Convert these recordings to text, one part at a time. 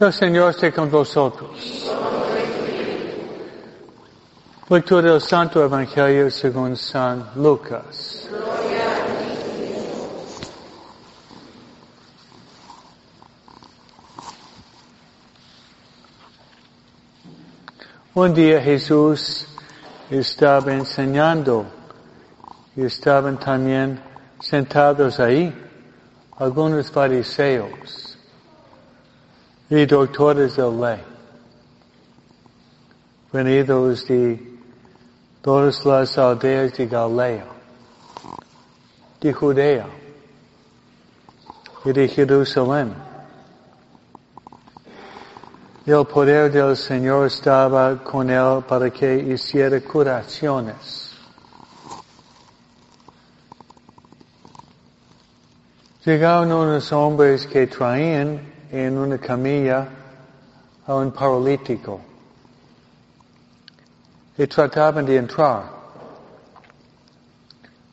El Señor esté con vosotros. Lectura del Santo Evangelio según San Lucas. Un día Jesús estaba enseñando y estaban también sentados ahí algunos fariseos y doctores de ley, venidos de todas las aldeas de Galilea, de Judea y de Jerusalén. El poder del Señor estaba con él para que hiciera curaciones. Llegaron unos hombres que traían en una camilla a un paralítico y trataban de entrar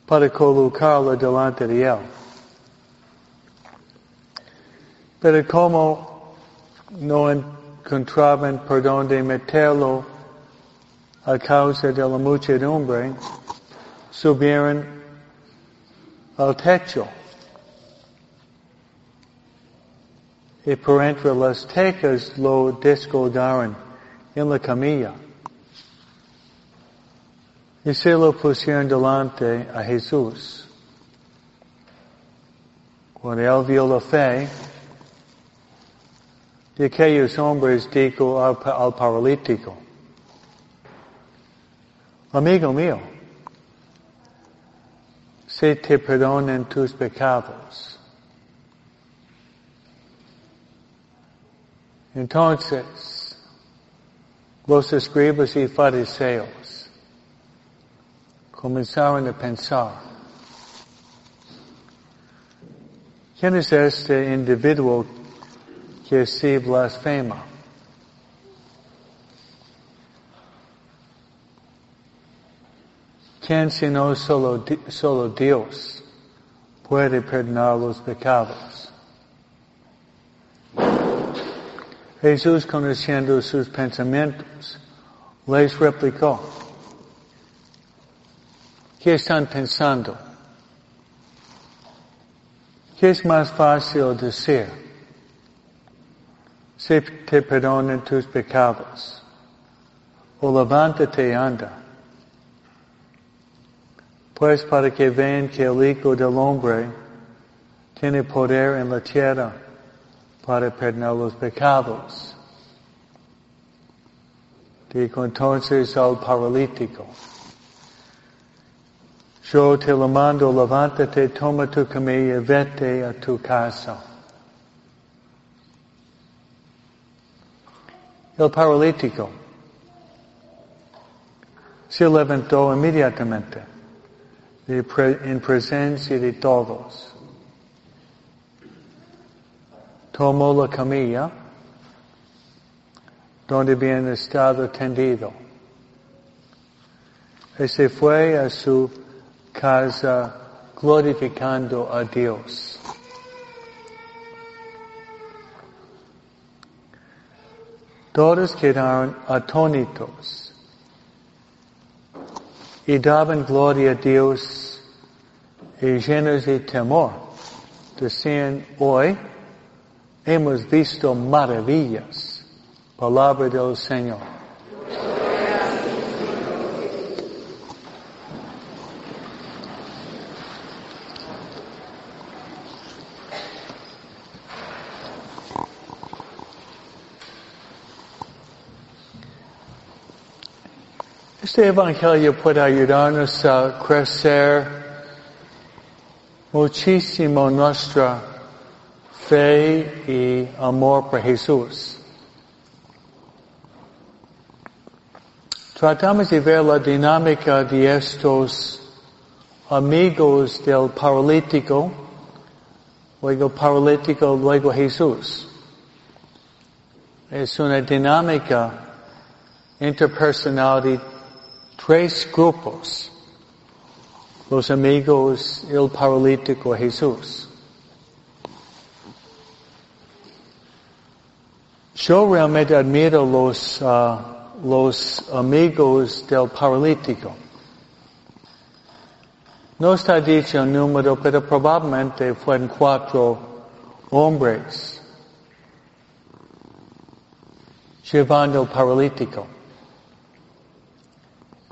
para colocarlo delante de él. Pero como no encontraban por dónde meterlo a causa de la muchedumbre, subieron al techo. Y por entre las tecas lo descolgaron en la camilla. Y se lo pusieron delante a Jesús. Cuando él vio la fe, de aquellos hombres dijo al, al paralítico, amigo mío, se te perdonan tus pecados. Entonces, los escribas y fariseos comenzaron a pensar, ¿quién es este individuo que así blasfema? ¿Quién sino solo, solo Dios puede perdonar los pecados? Jesús, conociendo sus pensamientos, les replicó, ¿qué están pensando? ¿Qué es más fácil decir? Se te perdonan tus pecados. O levántate y anda. Pues para que vean que el Hijo del Hombre tiene poder en la tierra para perdonar los pecados. Dijo entonces al paralítico, yo te lo mando, levántate, toma tu camilla, vete a tu casa. El paralítico se levantó inmediatamente en presencia de todos. Tomó la camilla donde habían estado tendido y se fue a su casa glorificando a Dios. Todos quedaron atónitos y daban gloria a Dios y llenos de temor. Decían hoy, hemos visto maravillas. Palabra del Señor. Este Evangelio puede ayudarnos a crecer muchísimo nuestra fe y amor por Jesús. Tratamos de ver la dinámica de estos amigos del paralítico, luego paralítico, luego Jesús. Es una dinámica interpersonal de tres grupos. Los amigos, el paralítico, Jesús. Yo realmente admiro los, uh, los amigos del paralítico. No está dicho el número, pero probablemente fueron cuatro hombres llevando el paralítico.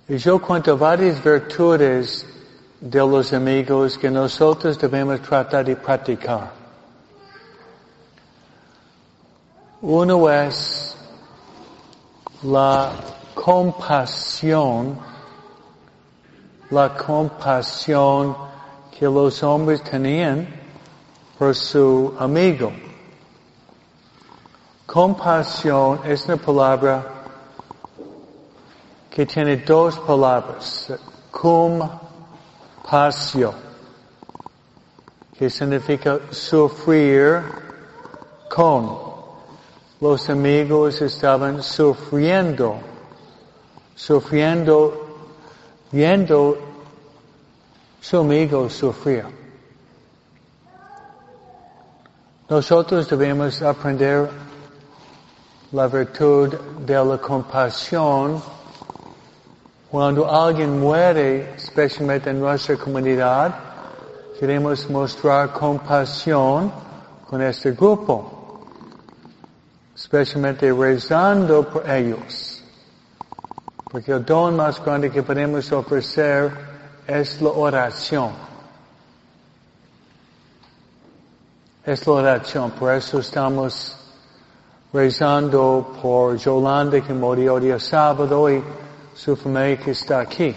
Y yo cuento varias virtudes de los amigos que nosotros debemos tratar de practicar. Uno es la compasión, la compasión que los hombres tenían por su amigo. Compasión es una palabra que tiene dos palabras, cum que significa sufrir con. Los amigos estaban sufriendo, sufriendo, viendo su amigo sufrir. Nosotros debemos aprender la virtud de la compasión cuando alguien muere, especialmente en nuestra comunidad, queremos mostrar compasión con este grupo, especialmente rezando por ellos. Porque el don más grande que podemos ofrecer es la oración. Es la oración, por eso estamos rezando por Yolanda que murió día sábado y su familia que está aquí.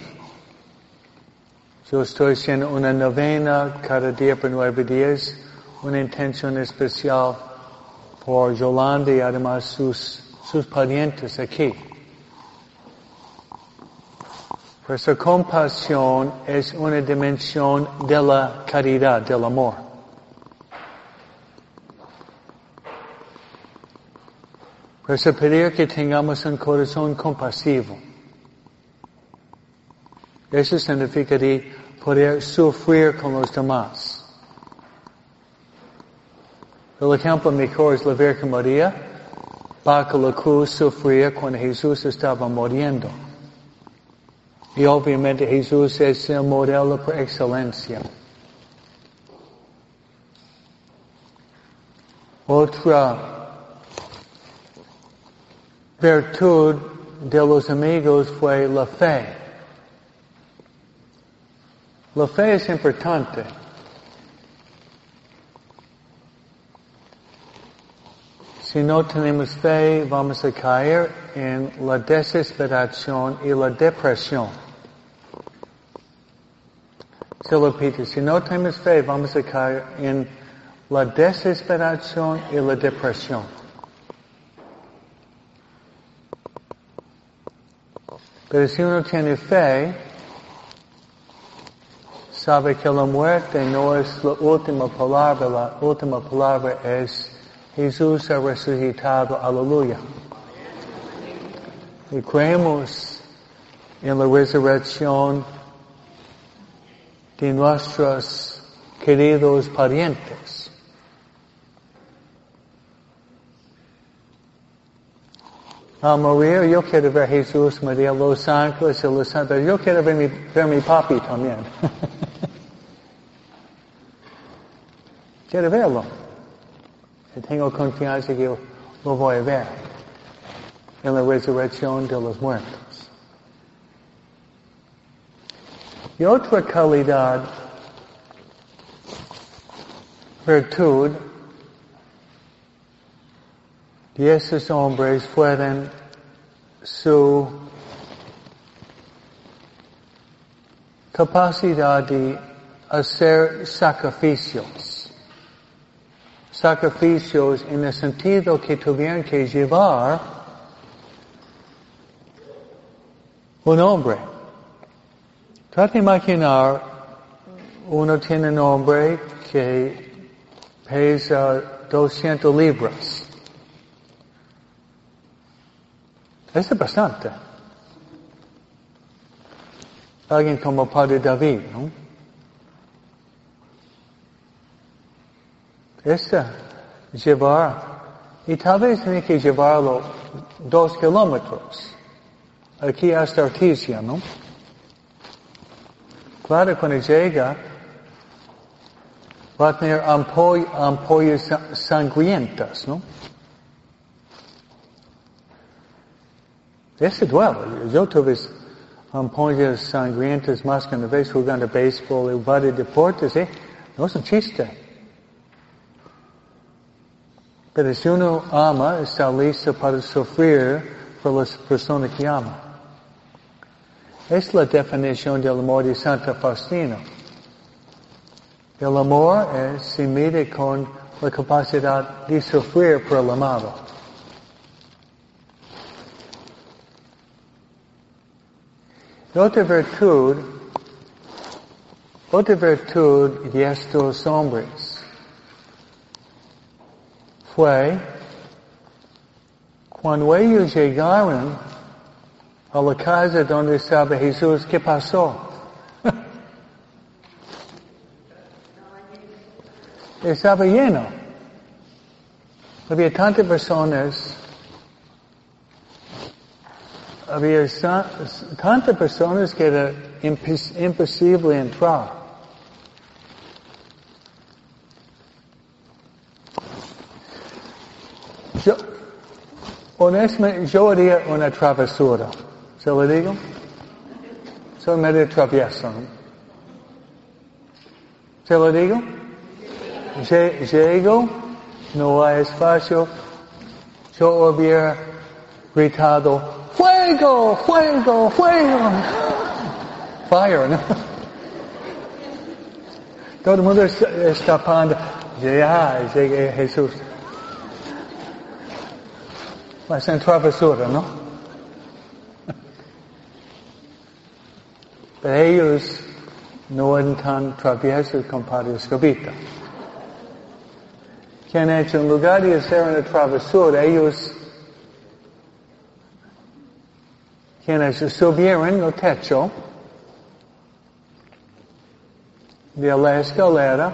Yo estoy haciendo una novena cada día por nueve días, una intención especial por Yolanda y además sus, sus parientes aquí. Nuestra compasión es una dimensión de la caridad, del amor. Por eso pedir que tengamos un corazón compasivo. Eso significa de poder sufrir con los demás. El ejemplo mejor es la Virgen María. Bajo la cruz sufría cuando Jesús estaba muriendo. Y obviamente Jesús es el modelo por excelencia. Otra virtud de los amigos fue la fe. La fe es importante. Si no tenemos fe, vamos a caer en la desesperación y la depresión. Se lo si no tenemos fe, vamos a caer en la desesperación y la depresión. Pero si uno tiene fe, sabe que la muerte no es la última palabra, la última palabra es Jesús ha resucitado, aleluya. Y creemos en la resurrección de nuestros queridos parientes. A morir, yo quiero ver a Jesús, María, los ángeles y los santos. Yo quiero ver mi, ver mi papi también. Quiero verlo. Y tengo confianza que lo voy a ver en la resurrección de los muertos. Y otra calidad, virtud, de esos hombres fueron su capacidad de hacer sacrificios sacrificios en el sentido que tuvieron que llevar un hombre. Trata de imaginar, uno tiene un hombre que pesa 200 libras. Es bastante. Alguien como Padre David, ¿no? Esta llevar y tal vez tiene que llevarlo dos kilómetros, aquí hasta Artesia, ¿no? Claro, cuando llega, va a tener ampollas sangrientas, ¿no? Ese duele. Yo tuve ampollas sangrientas más que una vez jugando béisbol y varios deportes, ¿eh? No es un chiste. Pero si uno ama, está listo para sufrir por las personas que ama. Es la definición del amor de Santa Faustina. El amor es, se mide con la capacidad de sufrir por el amado. Otra virtud, otra virtud de estos hombres fue cuando ellos llegaron a la casa donde estaba Jesús, ¿qué pasó? estaba lleno. Había tantas personas, había tantas personas que era imposible entrar. Honestamente, yo haría una travesura. ¿Se lo digo? Soy medio travieso. ¿Se lo digo? Llego, no hay espacio. Yo hubiera gritado, fuego, fuego, fuego. Fire, ¿no? Todo el mundo está escapando. Ya, Jesús. Va a ser travesura, ¿no? Pero ellos no eran tan traviesos como Padre Escobita. Que han hecho en lugar de hacer una travesura, ellos quienes subieron el techo de la escalera.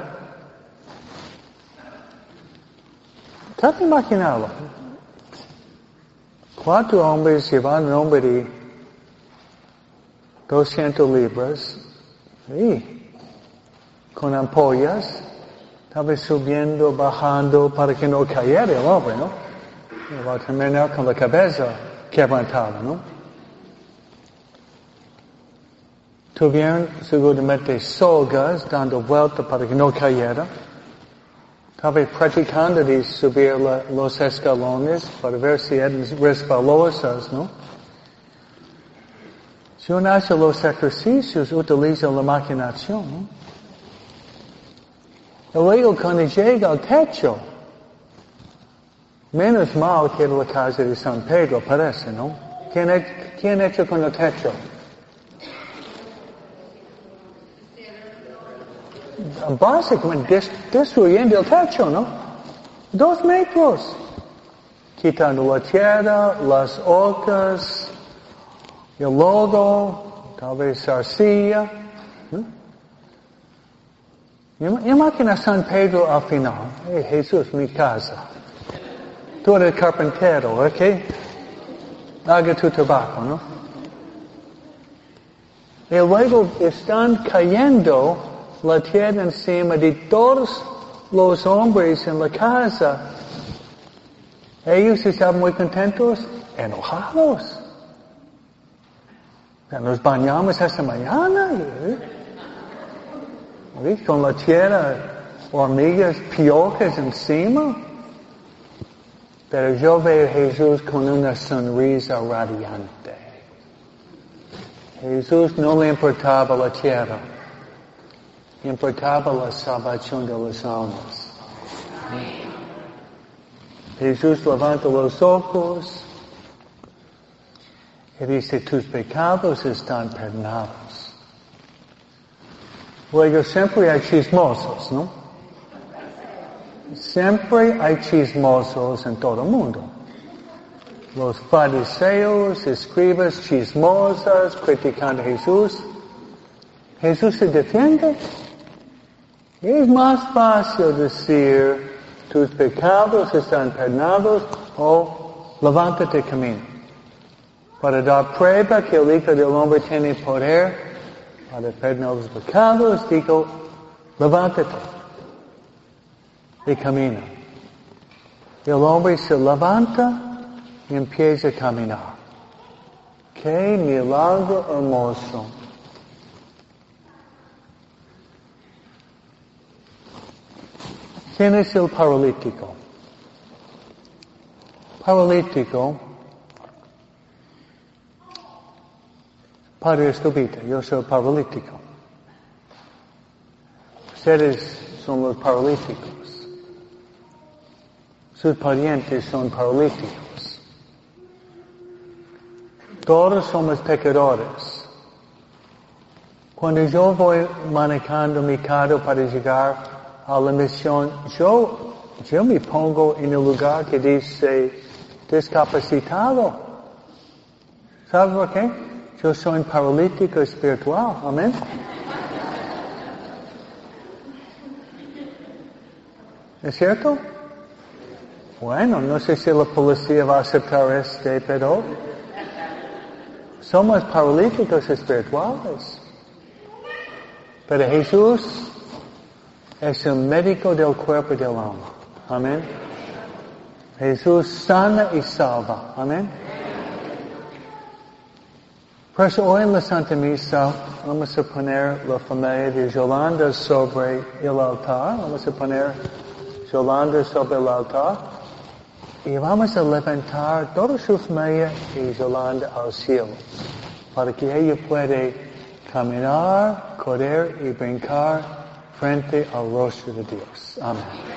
Trata imaginarlo. Cuatro hombres llevan un hombre de 200 libras y con ampollas, estaba subiendo, bajando para que no cayera el hombre, ¿no? Va a terminar con la cabeza quebrantada, ¿no? Tuvieron seguramente sogas dando vuelta para que no cayera. Estaba practicando de subir la, los escalones para ver si eran resbalosas, ¿no? Si uno hace los ejercicios, utiliza la imaginación, ¿no? Luego cuando llega al techo, menos mal que la casa de San Pedro, parece, ¿no? ¿Quién, quién hecho con el techo? Básicamente destruyendo el techo, ¿no? Dos metros. Quitando la tierra, las ocas, el lodo, tal vez arcilla. Imagina San Pedro al final. Hey, Jesús, mi casa. Tú eres carpintero, ¿ok? Haga tu trabajo, ¿no? Y luego están cayendo la tierra encima de todos los hombres en la casa. Ellos estaban muy contentos, enojados. Nos bañamos esta mañana. ¿eh? Con la tierra, hormigas, piojos encima. Pero yo veo a Jesús con una sonrisa radiante. Jesús no le importaba la tierra importaba la salvación de las almas. Jesús levanta los ojos y dice, tus pecados están perdonados. Luego siempre hay chismosos, ¿no? Siempre hay chismosos en todo el mundo. Los fariseos, escribas chismosas, criticando a Jesús. Jesús se defiende. Es más fácil decir, tus pecados están perdonados o levántate camino. Para dar prueba que el Hijo del Hombre tiene poder para perdonar los pecados, digo, levántate y camina. El hombre se levanta y empieza a caminar. Qué milagro hermoso. ¿Quién es el paralítico? Paralítico, Padre Estubita, yo soy paralítico. Ustedes son los paralíticos. Sus parientes son paralíticos. Todos somos pecadores. Cuando yo voy manejando mi carro para llegar a la misión, yo, yo me pongo en el lugar que dice discapacitado. ¿Sabes por qué? Yo soy paralítico espiritual. Amén. ¿Es cierto? Bueno, no sé si la policía va a aceptar este, pero somos paralíticos espirituales. Pero Jesús es el médico del cuerpo y del alma. Amén. Jesús sana y salva. Amén. Por eso hoy en la Santa Misa vamos a poner la familia de Yolanda sobre el altar. Vamos a poner Yolanda sobre el altar. Y vamos a levantar toda su familia y Yolanda al cielo. Para que ella pueda caminar, correr y brincar frente al rostro de Dios. Amén.